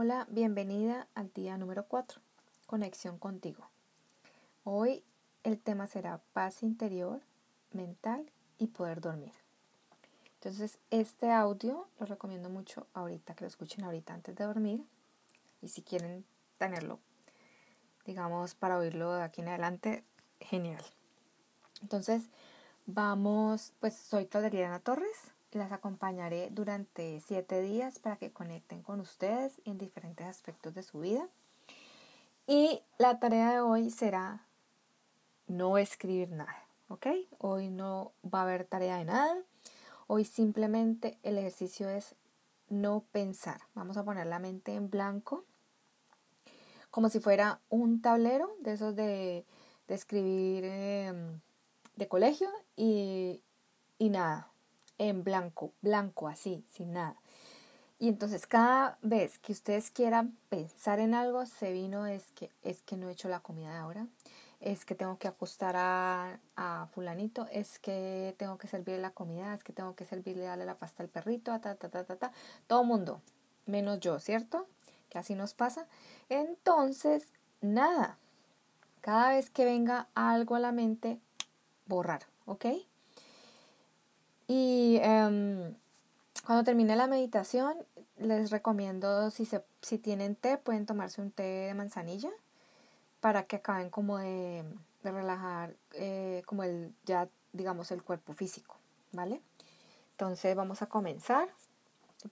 Hola, bienvenida al día número 4, conexión contigo. Hoy el tema será paz interior, mental y poder dormir. Entonces, este audio lo recomiendo mucho ahorita, que lo escuchen ahorita antes de dormir. Y si quieren tenerlo, digamos, para oírlo de aquí en adelante, genial. Entonces, vamos, pues soy Claudia Torres las acompañaré durante siete días para que conecten con ustedes en diferentes aspectos de su vida. Y la tarea de hoy será no escribir nada, ¿ok? Hoy no va a haber tarea de nada. Hoy simplemente el ejercicio es no pensar. Vamos a poner la mente en blanco, como si fuera un tablero de esos de, escribir em, de colegio y, y nada, en blanco, blanco así, sin nada. Y entonces cada vez que ustedes quieran pensar en algo, se vino es que es que no he hecho la comida de ahora, es que tengo que acostar a, fulanito, es que tengo que servirle la comida, es que tengo que servirle darle la pasta al perrito, ta ta ta ta ta, todo mundo, menos yo, ¿cierto? Que así nos pasa. Entonces, nada. Cada vez que venga algo a la mente, borrar, ¿ok? Y em, cuando termine la meditación, les recomiendo, si, se, si tienen té, pueden tomarse un té de manzanilla para que acaben como de, relajar eh, como el, ya digamos, el cuerpo físico, ¿vale? Entonces vamos a comenzar.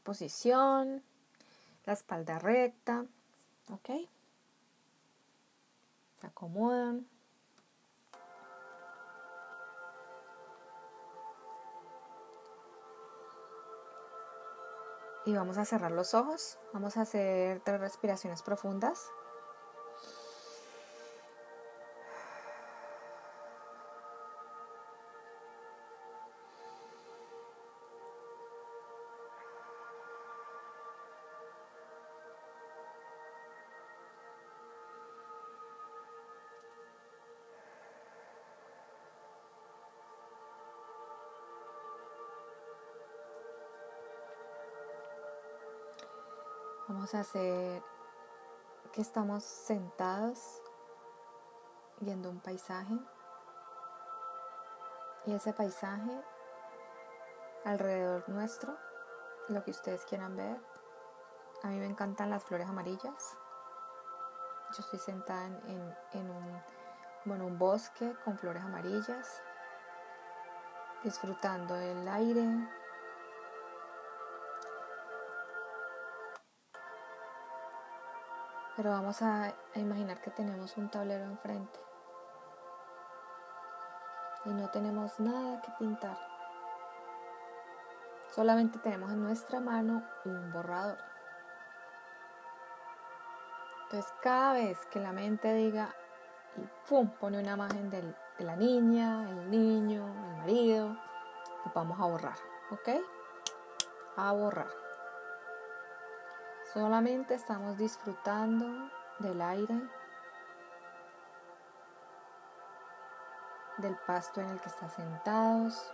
Posición, la espalda recta, ¿ok? Se acomodan. Y vamos a cerrar los ojos. Vamos a hacer tres respiraciones profundas. Vamos a hacer que estamos sentados viendo un paisaje y ese paisaje alrededor nuestro, lo que ustedes quieran ver. A mí me encantan las flores amarillas. Yo estoy sentada en, en, un, en un bosque con flores amarillas, disfrutando el aire, Pero vamos a, imaginar que tenemos un tablero enfrente y no tenemos nada que pintar. Solamente tenemos en nuestra mano un borrador. Entonces cada vez que la mente diga y ¡pum! pone una imagen de la niña, el niño, el marido, vamos a borrar, ¿ok? A borrar. Solamente estamos disfrutando del aire, del pasto en el que están sentados,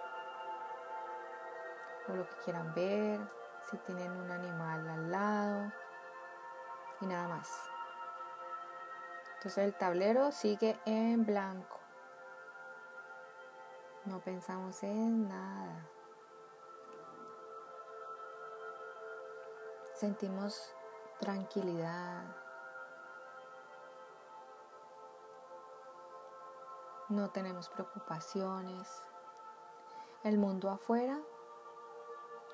o lo que quieran ver, si tienen un animal al lado, y nada más. Entonces el tablero sigue en blanco. No pensamos en nada. Sentimos tranquilidad. No tenemos preocupaciones. El mundo afuera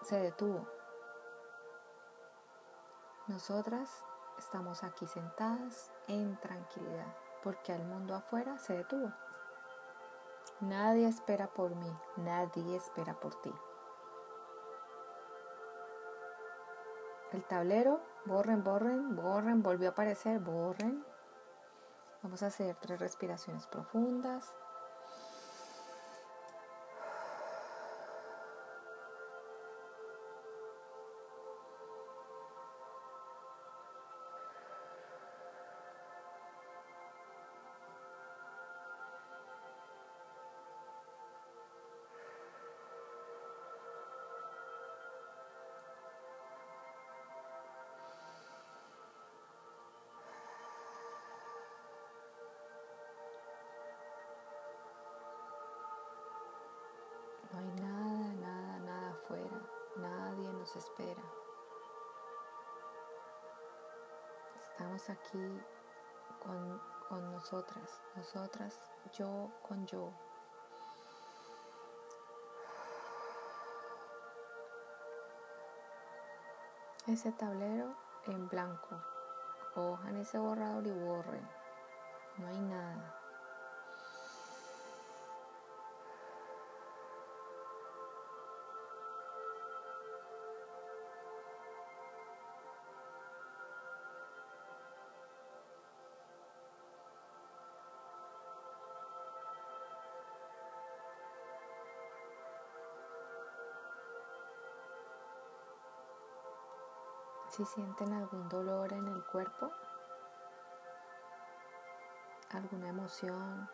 se detuvo. Nosotras estamos aquí sentadas en tranquilidad porque el mundo afuera se detuvo. Nadie espera por mí, nadie espera por ti. El tablero, borren, borren, borren, volvió a aparecer, borren. Vamos a hacer tres respiraciones profundas. Nos espera. Estamos aquí con, con nosotras, nosotras, yo con yo. Ese tablero en blanco. Cojan ese borrador y borren. No hay nada. Si sienten algún dolor en el cuerpo, alguna emoción,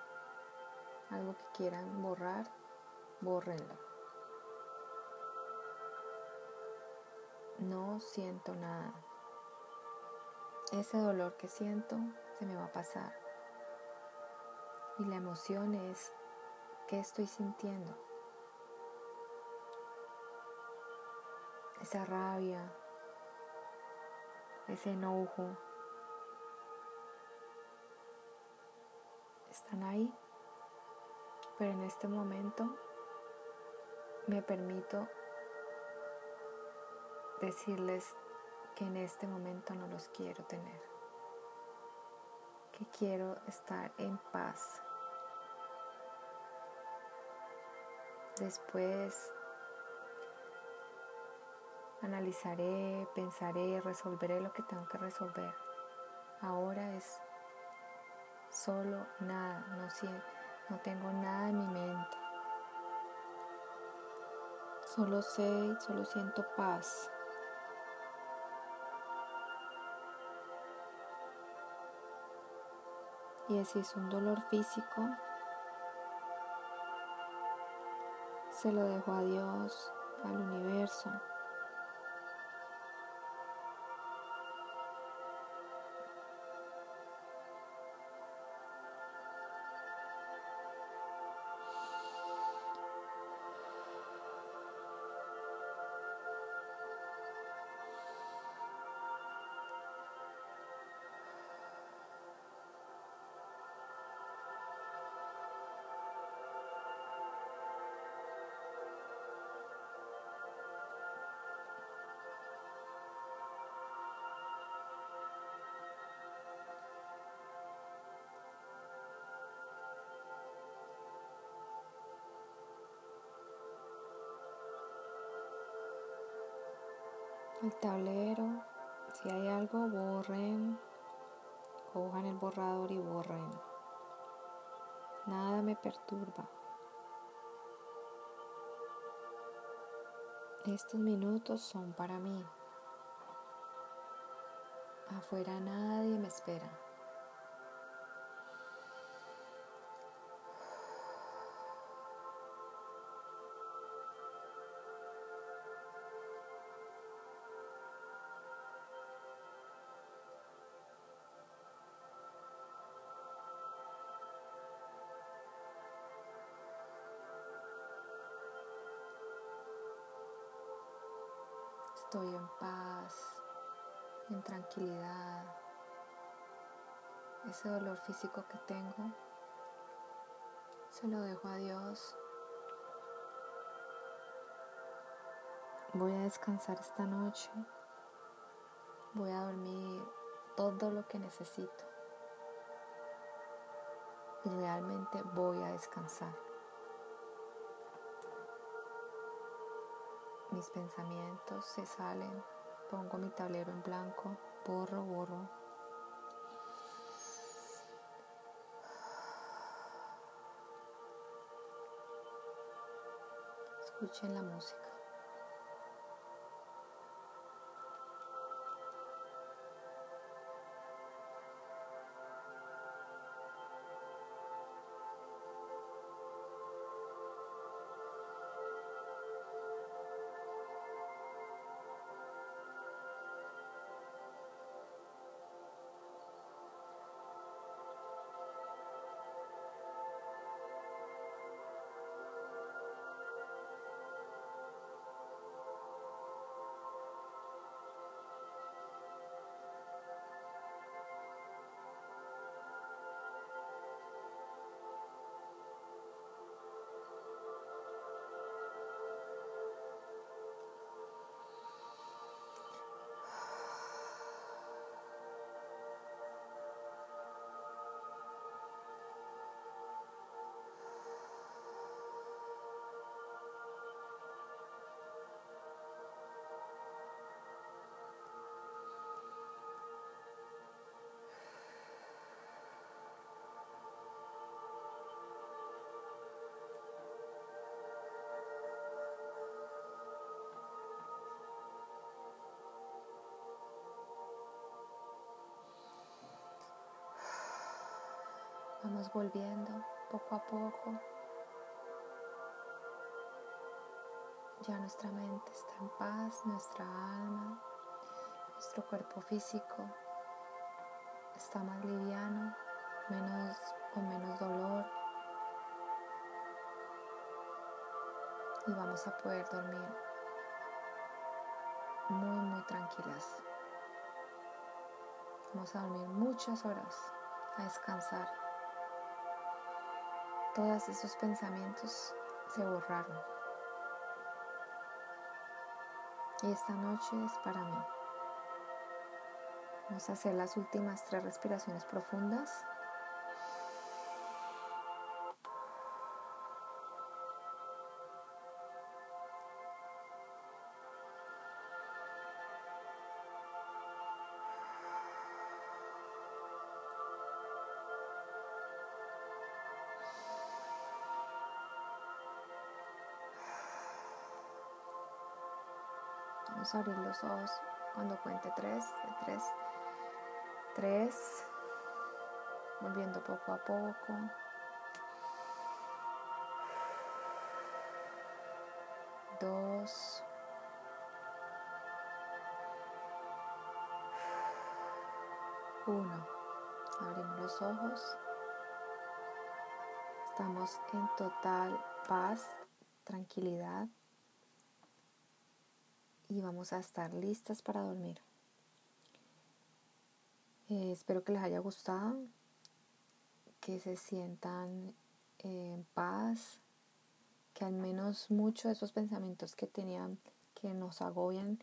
algo que quieran borrar, bórrenlo. No siento nada. Ese dolor que siento se me va a pasar. Y la emoción es qué estoy sintiendo. Esa rabia, ese enojo, están ahí, pero en este momento me permito decirles que en este momento no los quiero tener, que quiero estar en paz. Después analizaré, pensaré, resolveré lo que tengo que resolver. Ahora es solo nada, no, no tengo nada en mi mente. Solo sé, solo siento paz. Y si es un dolor físico, se lo dejo a Dios, al universo. El tablero. Si hay algo, borren. Cojan el borrador y borren. Nada me perturba. Estos minutos son para mí. Afuera nadie me espera. Estoy en paz, en tranquilidad. Ese dolor físico que tengo, se lo dejo a Dios. Voy a descansar esta noche. Voy a dormir todo lo que necesito. Y realmente voy a descansar. Mis pensamientos se salen, pongo mi tablero en blanco, borro, borro. Escuchen la música. Vamos volviendo poco a poco. Ya nuestra mente está en paz, nuestra alma, nuestro cuerpo físico está más liviano, menos, con menos dolor. Y vamos a poder dormir muy, muy tranquilas. Vamos a dormir muchas horas, a descansar. Todos esos pensamientos se borraron. Y esta noche es para mí. Vamos a hacer las últimas tres respiraciones profundas. Abrir los ojos cuando cuente tres, tres, tres, volviendo poco a poco. Dos. Uno. Abrimos los ojos. Estamos en total paz, tranquilidad y vamos a estar listas para dormir. Eh, espero que les haya gustado, que se sientan en paz, que al menos muchos de esos pensamientos que tenían, que nos agobian,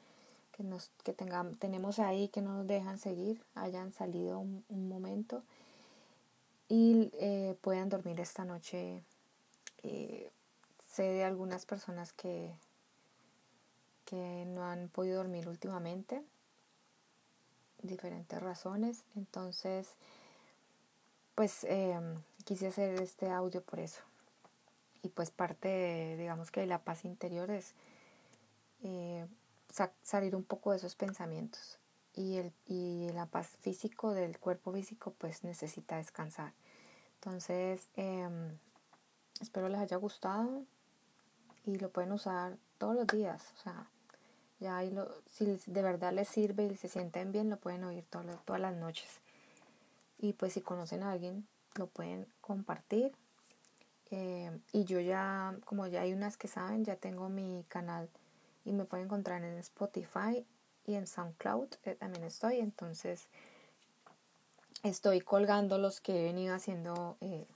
que, nos, que tengamos, tenemos ahí, que no nos dejan seguir, hayan salido un, momento y eh, puedan dormir esta noche. Eh, sé de algunas personas que que no han podido dormir últimamente, diferentes razones. Entonces, pues em, quise hacer este audio por eso. Y pues parte, digamos que de la paz interior es eh, salir un poco de esos pensamientos. Y, el, y la paz físico del cuerpo físico pues necesita descansar. Entonces, em, espero les haya gustado y lo pueden usar todos los días. O sea, ya ahí lo, si de verdad les sirve y se sienten bien, lo pueden oír todas, todas las noches. Y pues si conocen a alguien, lo pueden compartir. Eh, y yo ya, como ya hay unas que saben, ya tengo mi canal y me pueden encontrar en Spotify y en SoundCloud eh, también estoy. Entonces estoy colgando los que he venido haciendo, eh,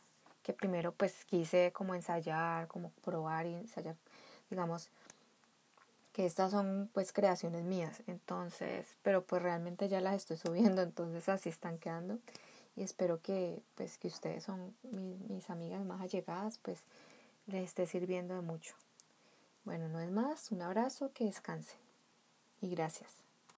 que primero pues quise como ensayar, como probar y ensayar, digamos, que estas son pues creaciones mías, entonces, pero pues realmente ya las estoy subiendo, entonces así están quedando y espero que pues que ustedes son mis amigas más allegadas, pues les esté sirviendo de mucho. Bueno, no es más, un abrazo, que descanse y gracias.